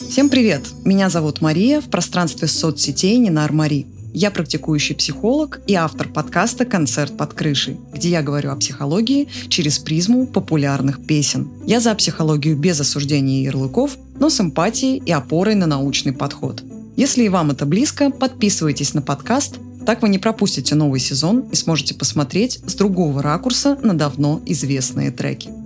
Всем привет! Меня зовут Мария в пространстве соцсетей Нинар Мари. Я практикующий психолог и автор подкаста «Концерт под крышей», где я говорю о психологии через призму популярных песен. Я за психологию без осуждения и ярлыков, но с эмпатией и опорой на научный подход. Если и вам это близко, подписывайтесь на подкаст, так вы не пропустите новый сезон и сможете посмотреть с другого ракурса на давно известные треки.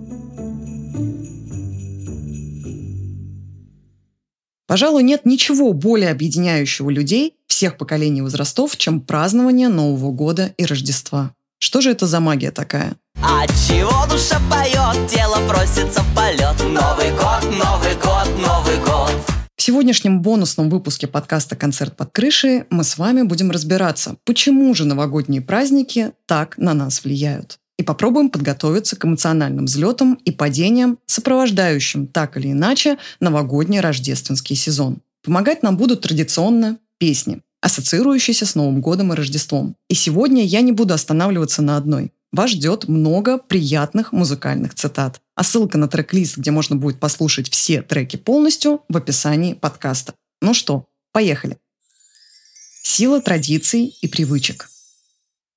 Пожалуй, нет ничего более объединяющего людей всех поколений и возрастов, чем празднование Нового года и Рождества. Что же это за магия такая? А чего душа поет, тело просится в полет Новый год, Новый год, Новый год В сегодняшнем бонусном выпуске подкаста «Концерт под крышей» мы с вами будем разбираться, почему же новогодние праздники так на нас влияют и попробуем подготовиться к эмоциональным взлетам и падениям, сопровождающим так или иначе новогодний рождественский сезон. Помогать нам будут традиционно песни, ассоциирующиеся с Новым годом и Рождеством. И сегодня я не буду останавливаться на одной. Вас ждет много приятных музыкальных цитат. А ссылка на трек-лист, где можно будет послушать все треки полностью, в описании подкаста. Ну что, поехали. Сила традиций и привычек.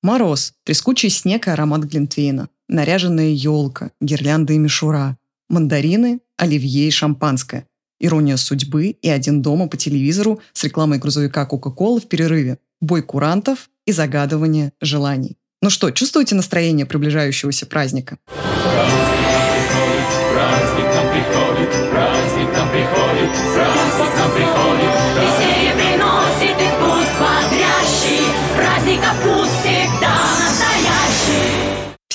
Мороз, трескучий снег и аромат глинтвейна, наряженная елка, гирлянды и мишура, мандарины, оливье и шампанское, ирония судьбы и один дома по телевизору с рекламой грузовика Кока-Колы в перерыве, бой курантов и загадывание желаний. Ну что, чувствуете настроение приближающегося праздника? Праздник нам приходит, праздник нам приходит, праздник нам приходит.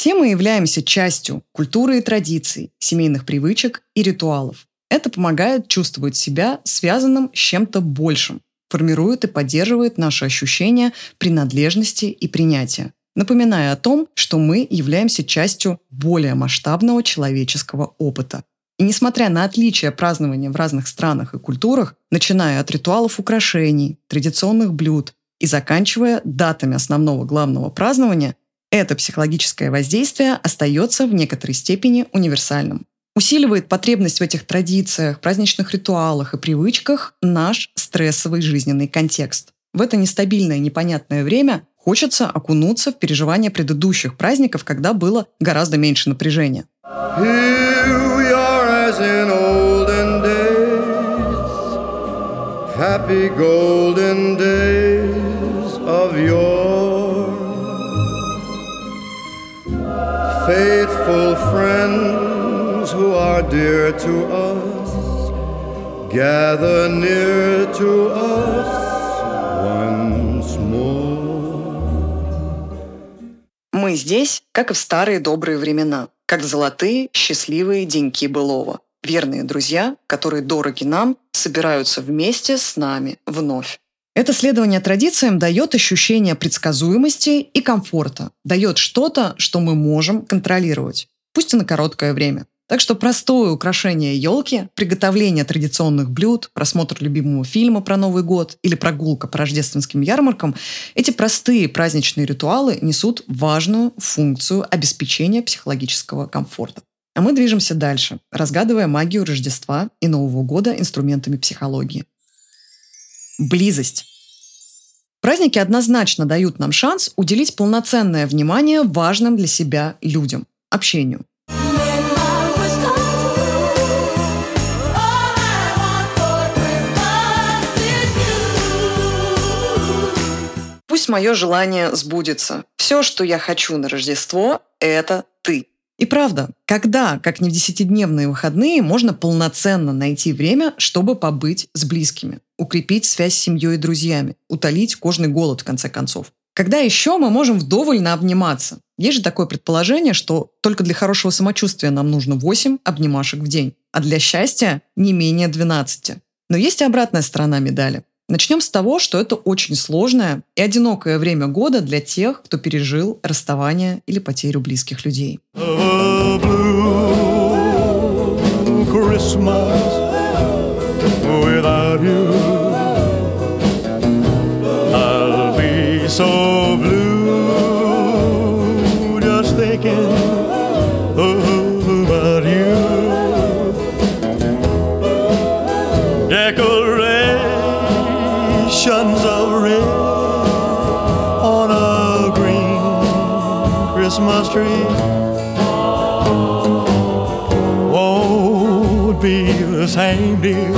Все мы являемся частью культуры и традиций, семейных привычек и ритуалов. Это помогает чувствовать себя связанным с чем-то большим, формирует и поддерживает наши ощущения принадлежности и принятия, напоминая о том, что мы являемся частью более масштабного человеческого опыта. И несмотря на отличия празднования в разных странах и культурах, начиная от ритуалов украшений, традиционных блюд и заканчивая датами основного главного празднования, это психологическое воздействие остается в некоторой степени универсальным. Усиливает потребность в этих традициях, праздничных ритуалах и привычках наш стрессовый жизненный контекст. В это нестабильное, непонятное время хочется окунуться в переживания предыдущих праздников, когда было гораздо меньше напряжения. Happy golden days of your faithful friends who are dear to us gather near to us once more. Мы здесь, как и в старые добрые времена, как в золотые счастливые деньки былого. Верные друзья, которые дороги нам, собираются вместе с нами вновь. Это следование традициям дает ощущение предсказуемости и комфорта, дает что-то, что мы можем контролировать, пусть и на короткое время. Так что простое украшение елки, приготовление традиционных блюд, просмотр любимого фильма про Новый год или прогулка по рождественским ярмаркам – эти простые праздничные ритуалы несут важную функцию обеспечения психологического комфорта. А мы движемся дальше, разгадывая магию Рождества и Нового года инструментами психологии близость. Праздники однозначно дают нам шанс уделить полноценное внимание важным для себя людям – общению. Пусть мое желание сбудется. Все, что я хочу на Рождество – это ты. И правда, когда, как не в десятидневные выходные, можно полноценно найти время, чтобы побыть с близкими, укрепить связь с семьей и друзьями, утолить кожный голод, в конце концов. Когда еще мы можем вдоволь обниматься? Есть же такое предположение, что только для хорошего самочувствия нам нужно 8 обнимашек в день, а для счастья не менее 12. Но есть и обратная сторона медали. Начнем с того, что это очень сложное и одинокое время года для тех, кто пережил расставание или потерю близких людей. so street won't be the same, dear,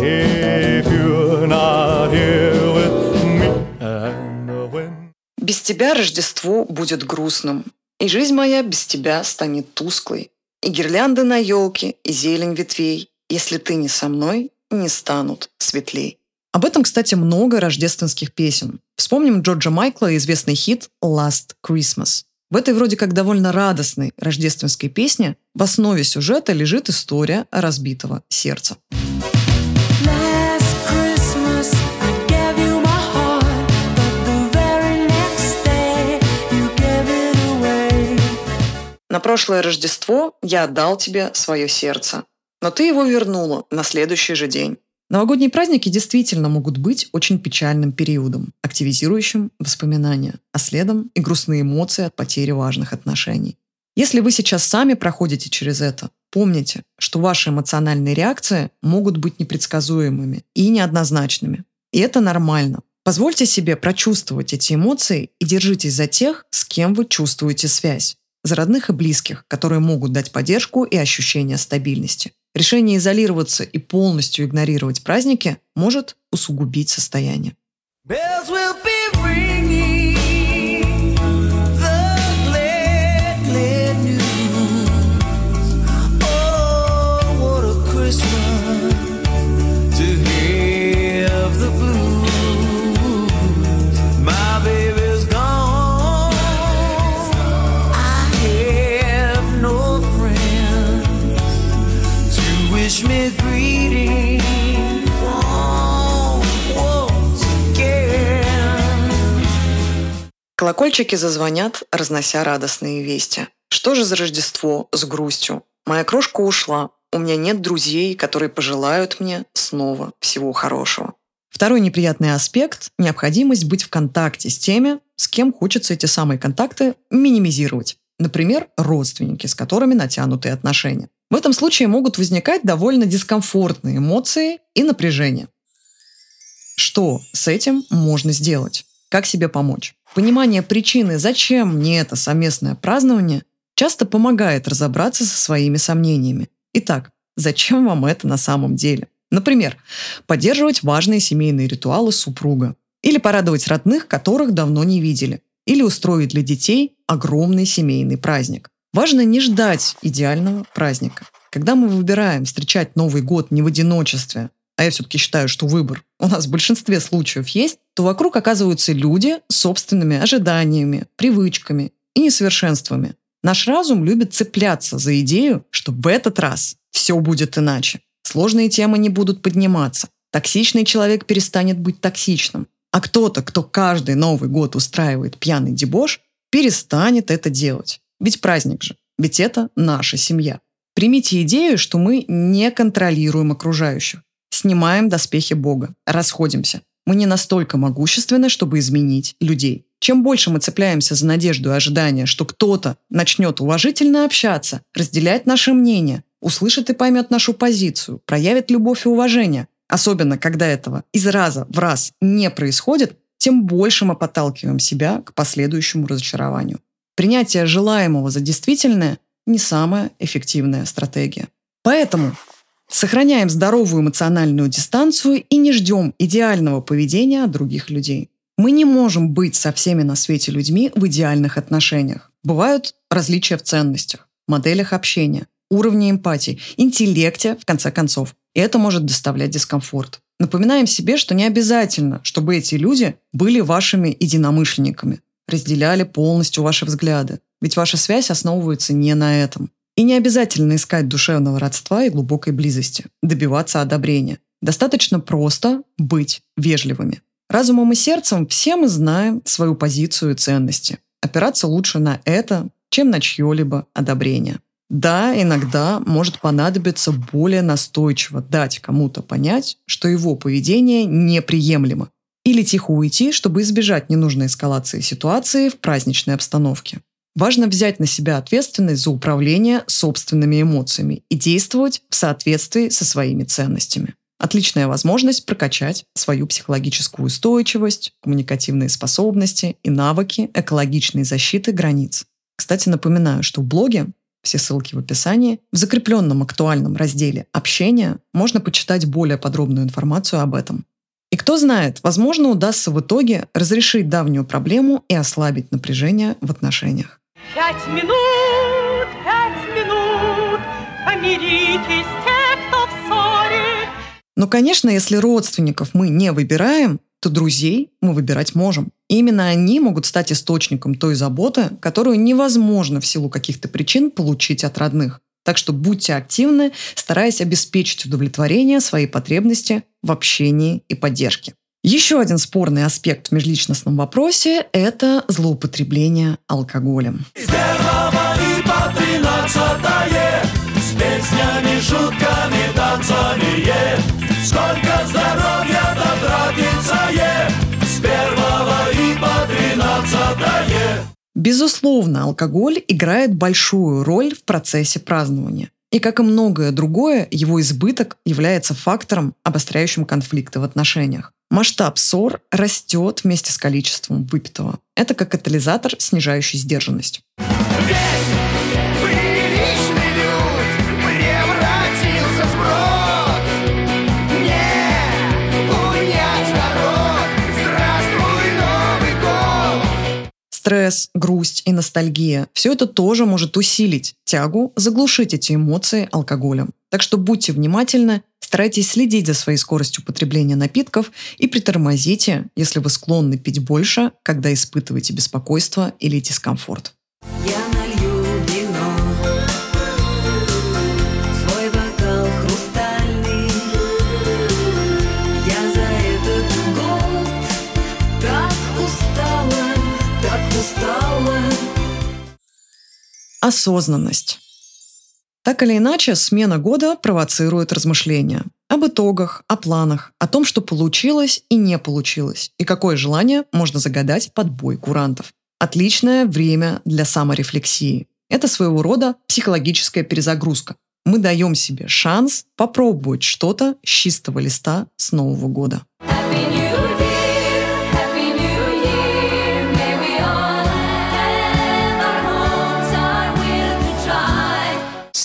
if you're not here with me. And when Без тебя Рождество будет грустным, и жизнь моя без тебя станет тусклой. И гирлянды на елке, и зелень ветвей, если ты не со мной, не станут светлей. Об этом, кстати, много рождественских песен. Вспомним Джорджа Майкла и известный хит «Last Christmas». В этой вроде как довольно радостной рождественской песне в основе сюжета лежит история разбитого сердца. На прошлое Рождество я отдал тебе свое сердце, но ты его вернула на следующий же день. Новогодние праздники действительно могут быть очень печальным периодом, активизирующим воспоминания, а следом и грустные эмоции от потери важных отношений. Если вы сейчас сами проходите через это, помните, что ваши эмоциональные реакции могут быть непредсказуемыми и неоднозначными. И это нормально. Позвольте себе прочувствовать эти эмоции и держитесь за тех, с кем вы чувствуете связь. За родных и близких, которые могут дать поддержку и ощущение стабильности. Решение изолироваться и полностью игнорировать праздники может усугубить состояние. Bells will be ringing wish me greetings. Once again. Колокольчики зазвонят, разнося радостные вести. Что же за Рождество с грустью? Моя крошка ушла. У меня нет друзей, которые пожелают мне снова всего хорошего. Второй неприятный аспект – необходимость быть в контакте с теми, с кем хочется эти самые контакты минимизировать. Например, родственники, с которыми натянутые отношения. В этом случае могут возникать довольно дискомфортные эмоции и напряжение. Что с этим можно сделать? Как себе помочь? Понимание причины, зачем мне это совместное празднование, часто помогает разобраться со своими сомнениями. Итак, зачем вам это на самом деле? Например, поддерживать важные семейные ритуалы супруга. Или порадовать родных, которых давно не видели. Или устроить для детей огромный семейный праздник. Важно не ждать идеального праздника. Когда мы выбираем встречать Новый год не в одиночестве, а я все-таки считаю, что выбор у нас в большинстве случаев есть, то вокруг оказываются люди с собственными ожиданиями, привычками и несовершенствами. Наш разум любит цепляться за идею, что в этот раз все будет иначе. Сложные темы не будут подниматься. Токсичный человек перестанет быть токсичным. А кто-то, кто каждый Новый год устраивает пьяный дебош, перестанет это делать. Ведь праздник же. Ведь это наша семья. Примите идею, что мы не контролируем окружающих. Снимаем доспехи Бога, расходимся. Мы не настолько могущественны, чтобы изменить людей. Чем больше мы цепляемся за надежду и ожидание, что кто-то начнет уважительно общаться, разделять наше мнение, услышит и поймет нашу позицию, проявит любовь и уважение, особенно когда этого из раза в раз не происходит, тем больше мы подталкиваем себя к последующему разочарованию. Принятие желаемого за действительное не самая эффективная стратегия. Поэтому сохраняем здоровую эмоциональную дистанцию и не ждем идеального поведения других людей. Мы не можем быть со всеми на свете людьми в идеальных отношениях. Бывают различия в ценностях, моделях общения, уровне эмпатии, интеллекте, в конце концов. И это может доставлять дискомфорт. Напоминаем себе, что не обязательно, чтобы эти люди были вашими единомышленниками, разделяли полностью ваши взгляды. Ведь ваша связь основывается не на этом. И не обязательно искать душевного родства и глубокой близости, добиваться одобрения. Достаточно просто быть вежливыми. Разумом и сердцем все мы знаем свою позицию и ценности. Опираться лучше на это, чем на чье-либо одобрение. Да, иногда может понадобиться более настойчиво дать кому-то понять, что его поведение неприемлемо. Или тихо уйти, чтобы избежать ненужной эскалации ситуации в праздничной обстановке. Важно взять на себя ответственность за управление собственными эмоциями и действовать в соответствии со своими ценностями. Отличная возможность прокачать свою психологическую устойчивость, коммуникативные способности и навыки экологичной защиты границ. Кстати, напоминаю, что в блоге, все ссылки в описании, в закрепленном актуальном разделе «Общение» можно почитать более подробную информацию об этом. И кто знает, возможно, удастся в итоге разрешить давнюю проблему и ослабить напряжение в отношениях. Пять минут, пять минут, помиритесь те, кто в ссоре. Но, конечно, если родственников мы не выбираем, то друзей мы выбирать можем. И именно они могут стать источником той заботы, которую невозможно в силу каких-то причин получить от родных. Так что будьте активны, стараясь обеспечить удовлетворение своей потребности в общении и поддержке. Еще один спорный аспект в межличностном вопросе – это злоупотребление алкоголем. И по С песнями, шутками, танцами е. Сколько здоровья дотратится е. С первого и по Безусловно, алкоголь играет большую роль в процессе празднования. И как и многое другое, его избыток является фактором, обостряющим конфликты в отношениях. Масштаб ссор растет вместе с количеством выпитого. Это как катализатор, снижающий сдержанность. Приличный Стресс, грусть и ностальгия – все это тоже может усилить тягу, заглушить эти эмоции алкоголем. Так что будьте внимательны, старайтесь следить за своей скоростью потребления напитков и притормозите, если вы склонны пить больше, когда испытываете беспокойство или дискомфорт. Осознанность. Так или иначе, смена года провоцирует размышления об итогах, о планах, о том, что получилось и не получилось, и какое желание можно загадать под бой курантов. Отличное время для саморефлексии. Это своего рода психологическая перезагрузка. Мы даем себе шанс попробовать что-то с чистого листа с Нового года.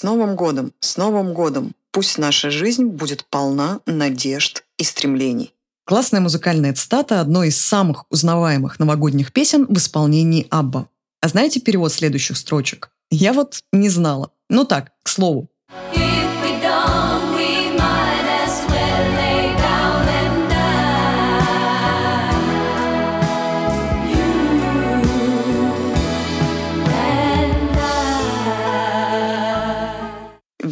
Новым годом! С Новым годом! Пусть наша жизнь будет полна надежд и стремлений. Классная музыкальная цитата одной из самых узнаваемых новогодних песен в исполнении Абба. А знаете перевод следующих строчек? Я вот не знала. Ну так, к слову. If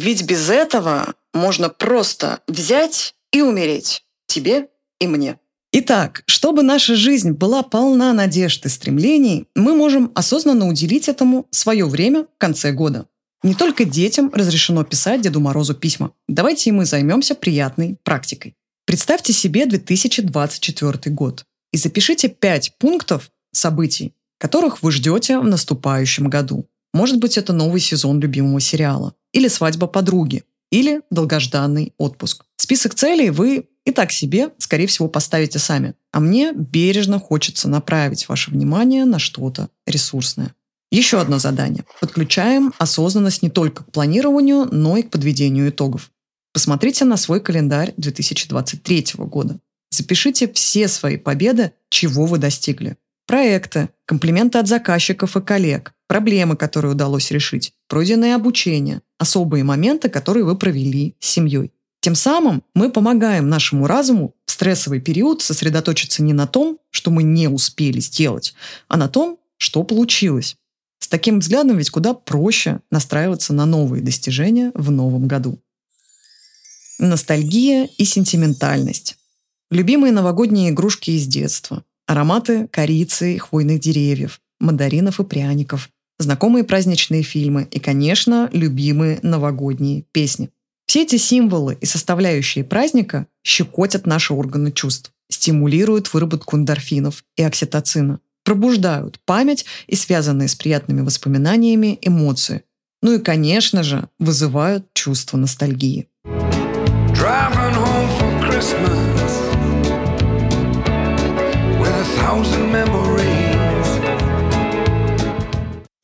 Ведь без этого можно просто взять и умереть. Тебе и мне. Итак, чтобы наша жизнь была полна надежд и стремлений, мы можем осознанно уделить этому свое время в конце года. Не только детям разрешено писать Деду Морозу письма. Давайте и мы займемся приятной практикой. Представьте себе 2024 год и запишите 5 пунктов событий, которых вы ждете в наступающем году. Может быть, это новый сезон любимого сериала, или свадьба подруги, или долгожданный отпуск. Список целей вы и так себе, скорее всего, поставите сами. А мне бережно хочется направить ваше внимание на что-то ресурсное. Еще одно задание. Подключаем осознанность не только к планированию, но и к подведению итогов. Посмотрите на свой календарь 2023 года. Запишите все свои победы, чего вы достигли. Проекты, комплименты от заказчиков и коллег, проблемы, которые удалось решить, пройденное обучение, особые моменты, которые вы провели с семьей. Тем самым мы помогаем нашему разуму в стрессовый период сосредоточиться не на том, что мы не успели сделать, а на том, что получилось. С таким взглядом ведь куда проще настраиваться на новые достижения в новом году. Ностальгия и сентиментальность. Любимые новогодние игрушки из детства. Ароматы корицы и хвойных деревьев, мандаринов и пряников. Знакомые праздничные фильмы и, конечно, любимые новогодние песни. Все эти символы и составляющие праздника щекотят наши органы чувств, стимулируют выработку эндорфинов и окситоцина, пробуждают память и связанные с приятными воспоминаниями эмоции. Ну и, конечно же, вызывают чувство ностальгии. Driving home for Christmas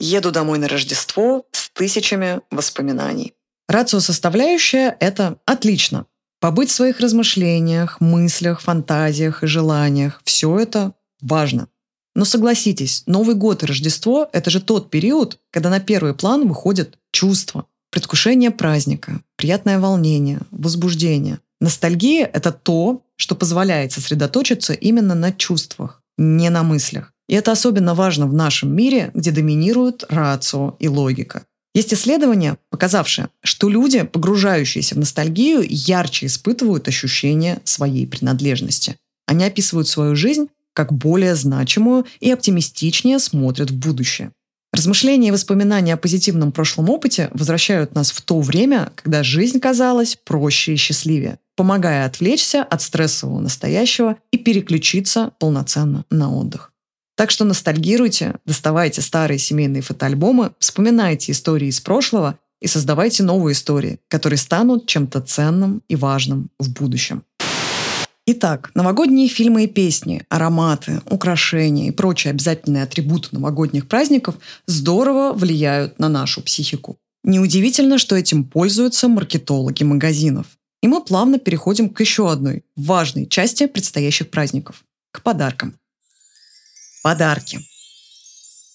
Еду домой на Рождество с тысячами воспоминаний. Рацио составляющая – это отлично. Побыть в своих размышлениях, мыслях, фантазиях и желаниях – все это важно. Но согласитесь, Новый год и Рождество – это же тот период, когда на первый план выходят чувства, предвкушение праздника, приятное волнение, возбуждение. Ностальгия – это то, что позволяет сосредоточиться именно на чувствах, не на мыслях. И это особенно важно в нашем мире, где доминируют рацио и логика. Есть исследования, показавшие, что люди, погружающиеся в ностальгию, ярче испытывают ощущение своей принадлежности. Они описывают свою жизнь как более значимую и оптимистичнее смотрят в будущее. Размышления и воспоминания о позитивном прошлом опыте возвращают нас в то время, когда жизнь казалась проще и счастливее, помогая отвлечься от стрессового настоящего и переключиться полноценно на отдых. Так что ностальгируйте, доставайте старые семейные фотоальбомы, вспоминайте истории из прошлого и создавайте новые истории, которые станут чем-то ценным и важным в будущем. Итак, новогодние фильмы и песни, ароматы, украшения и прочие обязательные атрибуты новогодних праздников здорово влияют на нашу психику. Неудивительно, что этим пользуются маркетологи магазинов. И мы плавно переходим к еще одной важной части предстоящих праздников – к подаркам. Подарки.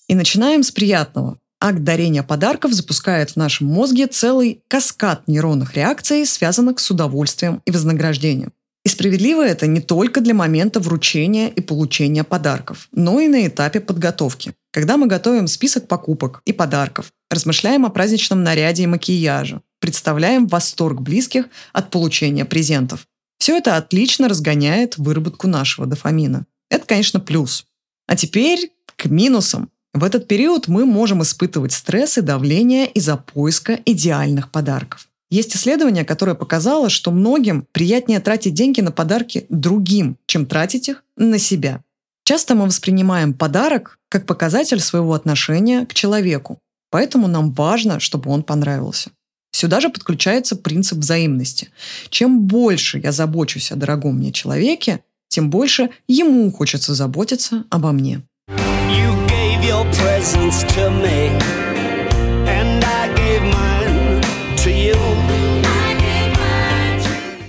И начинаем с приятного. Акт дарения подарков запускает в нашем мозге целый каскад нейронных реакций, связанных с удовольствием и вознаграждением. И справедливо это не только для момента вручения и получения подарков, но и на этапе подготовки. Когда мы готовим список покупок и подарков, размышляем о праздничном наряде и макияже, представляем восторг близких от получения презентов. Все это отлично разгоняет выработку нашего дофамина. Это, конечно, плюс. А теперь к минусам. В этот период мы можем испытывать стресс и давление из-за поиска идеальных подарков. Есть исследование, которое показало, что многим приятнее тратить деньги на подарки другим, чем тратить их на себя. Часто мы воспринимаем подарок как показатель своего отношения к человеку, поэтому нам важно, чтобы он понравился. Сюда же подключается принцип взаимности. Чем больше я забочусь о дорогом мне человеке, тем больше ему хочется заботиться обо мне. You gave your presents to me, and I gave mine to you.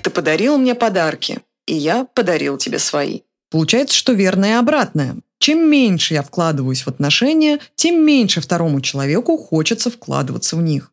Ты подарил мне подарки, и я подарил тебе свои. Получается, что верно и обратное. Чем меньше я вкладываюсь в отношения, тем меньше второму человеку хочется вкладываться в них.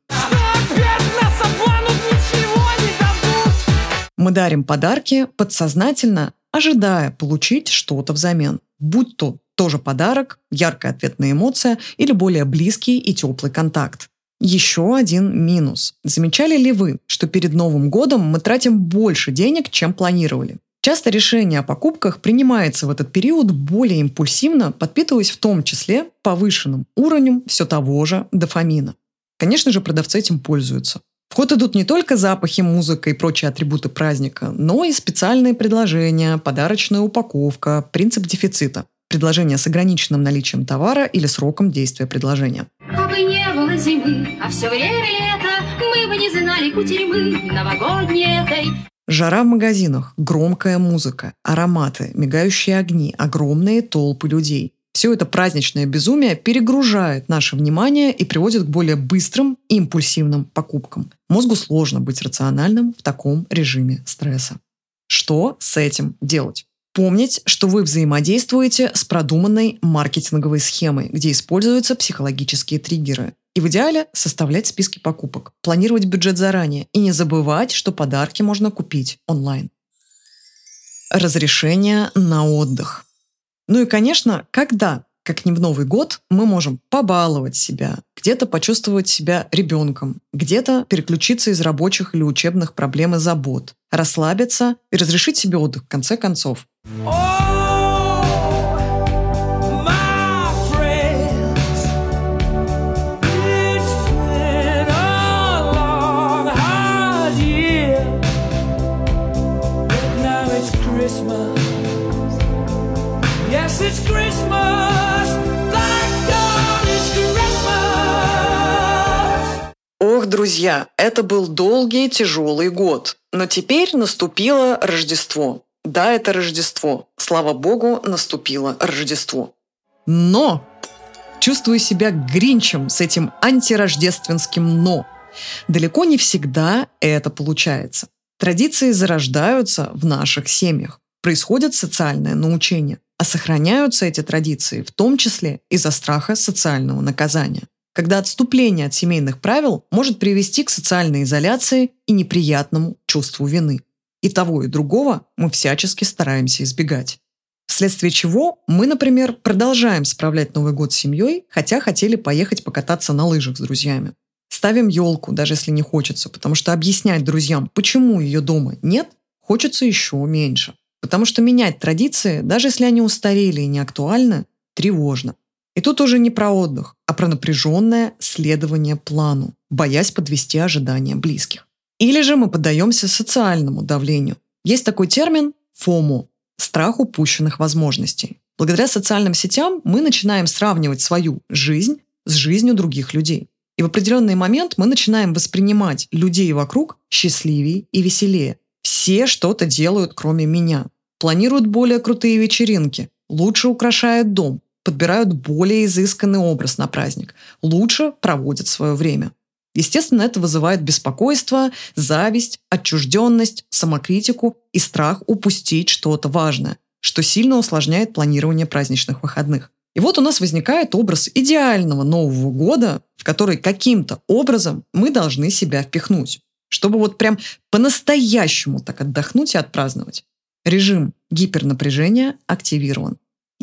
Мы дарим подарки подсознательно, ожидая получить что-то взамен. Будь то тоже подарок, яркая ответная эмоция или более близкий и теплый контакт. Еще один минус. Замечали ли вы, что перед Новым годом мы тратим больше денег, чем планировали? Часто решение о покупках принимается в этот период более импульсивно, подпитываясь в том числе повышенным уровнем все того же дофамина. Конечно же, продавцы этим пользуются. В ход идут не только запахи, музыка и прочие атрибуты праздника, но и специальные предложения, подарочная упаковка, принцип дефицита, предложение с ограниченным наличием товара или сроком действия предложения. А бы не было зимы, а все время лето, мы бы не знали кутерьмы новогодней этой. Жара в магазинах, громкая музыка, ароматы, мигающие огни, огромные толпы людей. Все это праздничное безумие перегружает наше внимание и приводит к более быстрым и импульсивным покупкам. Мозгу сложно быть рациональным в таком режиме стресса. Что с этим делать? Помнить, что вы взаимодействуете с продуманной маркетинговой схемой, где используются психологические триггеры. И в идеале составлять списки покупок, планировать бюджет заранее и не забывать, что подарки можно купить онлайн. Разрешение на отдых. Ну и, конечно, когда, как не в Новый год, мы можем побаловать себя, где-то почувствовать себя ребенком, где-то переключиться из рабочих или учебных проблем и забот, расслабиться и разрешить себе отдых в конце концов. My друзья, это был долгий, тяжелый год. Но теперь наступило Рождество. Да, это Рождество. Слава Богу, наступило Рождество. Но Чувствую себя гринчем с этим антирождественским «но». Далеко не всегда это получается. Традиции зарождаются в наших семьях. Происходит социальное научение. А сохраняются эти традиции в том числе из-за страха социального наказания. Когда отступление от семейных правил может привести к социальной изоляции и неприятному чувству вины. И того, и другого мы всячески стараемся избегать. Вследствие чего мы, например, продолжаем справлять Новый год с семьей, хотя хотели поехать покататься на лыжах с друзьями. Ставим елку, даже если не хочется, потому что объяснять друзьям, почему ее дома нет, хочется еще меньше. Потому что менять традиции, даже если они устарели и не актуальны, тревожно. И тут уже не про отдых, а про напряженное следование плану, боясь подвести ожидания близких. Или же мы поддаемся социальному давлению. Есть такой термин «фому» – страх упущенных возможностей. Благодаря социальным сетям мы начинаем сравнивать свою жизнь с жизнью других людей. И в определенный момент мы начинаем воспринимать людей вокруг счастливее и веселее. Все что-то делают, кроме меня. Планируют более крутые вечеринки, лучше украшают дом, подбирают более изысканный образ на праздник, лучше проводят свое время. Естественно, это вызывает беспокойство, зависть, отчужденность, самокритику и страх упустить что-то важное, что сильно усложняет планирование праздничных выходных. И вот у нас возникает образ идеального Нового года, в который каким-то образом мы должны себя впихнуть, чтобы вот прям по-настоящему так отдохнуть и отпраздновать. Режим гипернапряжения активирован.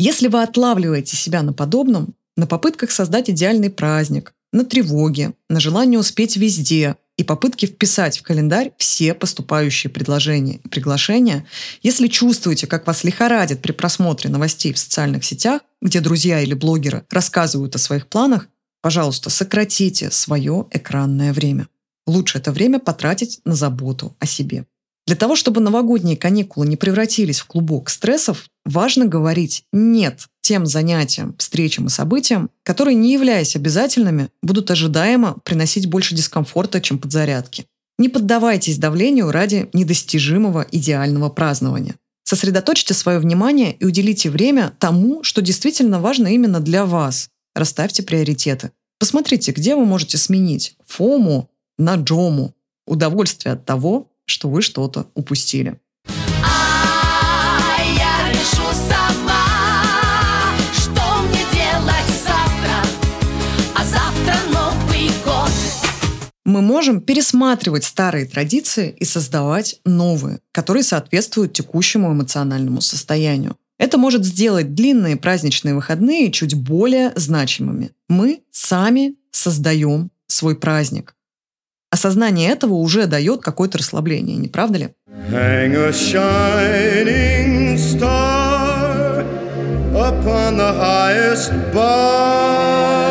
Если вы отлавливаете себя на подобном, на попытках создать идеальный праздник, на тревоге, на желании успеть везде и попытке вписать в календарь все поступающие предложения и приглашения, если чувствуете, как вас лихорадит при просмотре новостей в социальных сетях, где друзья или блогеры рассказывают о своих планах, пожалуйста, сократите свое экранное время. Лучше это время потратить на заботу о себе. Для того, чтобы новогодние каникулы не превратились в клубок стрессов, важно говорить «нет» тем занятиям, встречам и событиям, которые, не являясь обязательными, будут ожидаемо приносить больше дискомфорта, чем подзарядки. Не поддавайтесь давлению ради недостижимого идеального празднования. Сосредоточьте свое внимание и уделите время тому, что действительно важно именно для вас. Расставьте приоритеты. Посмотрите, где вы можете сменить фому на джому. Удовольствие от того, что вы что-то упустили. А я решу сама, что мне делать завтра, а завтра Новый год. Мы можем пересматривать старые традиции и создавать новые, которые соответствуют текущему эмоциональному состоянию. Это может сделать длинные праздничные выходные чуть более значимыми. Мы сами создаем свой праздник. Осознание этого уже дает какое-то расслабление, не правда ли? Hang a shining star upon the highest bar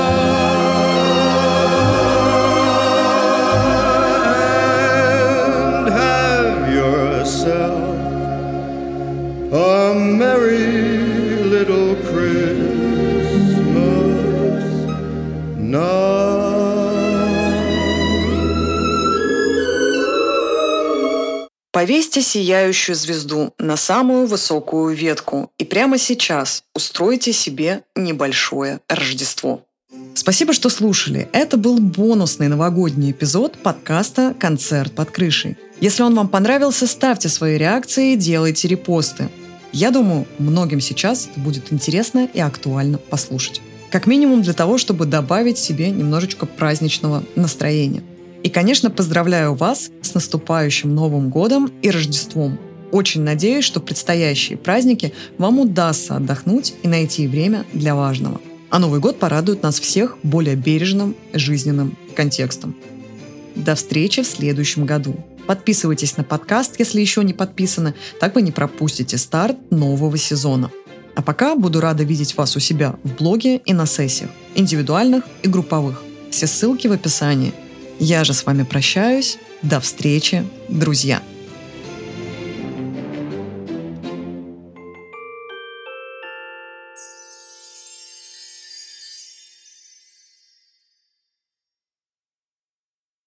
Повесьте сияющую звезду на самую высокую ветку и прямо сейчас устройте себе небольшое Рождество. Спасибо, что слушали. Это был бонусный новогодний эпизод подкаста «Концерт под крышей». Если он вам понравился, ставьте свои реакции, делайте репосты. Я думаю, многим сейчас это будет интересно и актуально послушать. Как минимум для того, чтобы добавить себе немножечко праздничного настроения. И, конечно, поздравляю вас с наступающим Новым годом и Рождеством. Очень надеюсь, что предстоящие праздники вам удастся отдохнуть и найти время для важного. А Новый год порадует нас всех более бережным жизненным контекстом. До встречи в следующем году. Подписывайтесь на подкаст, если еще не подписаны, так вы не пропустите старт нового сезона. А пока буду рада видеть вас у себя в блоге и на сессиях, индивидуальных и групповых. Все ссылки в описании. Я же с вами прощаюсь. До встречи, друзья!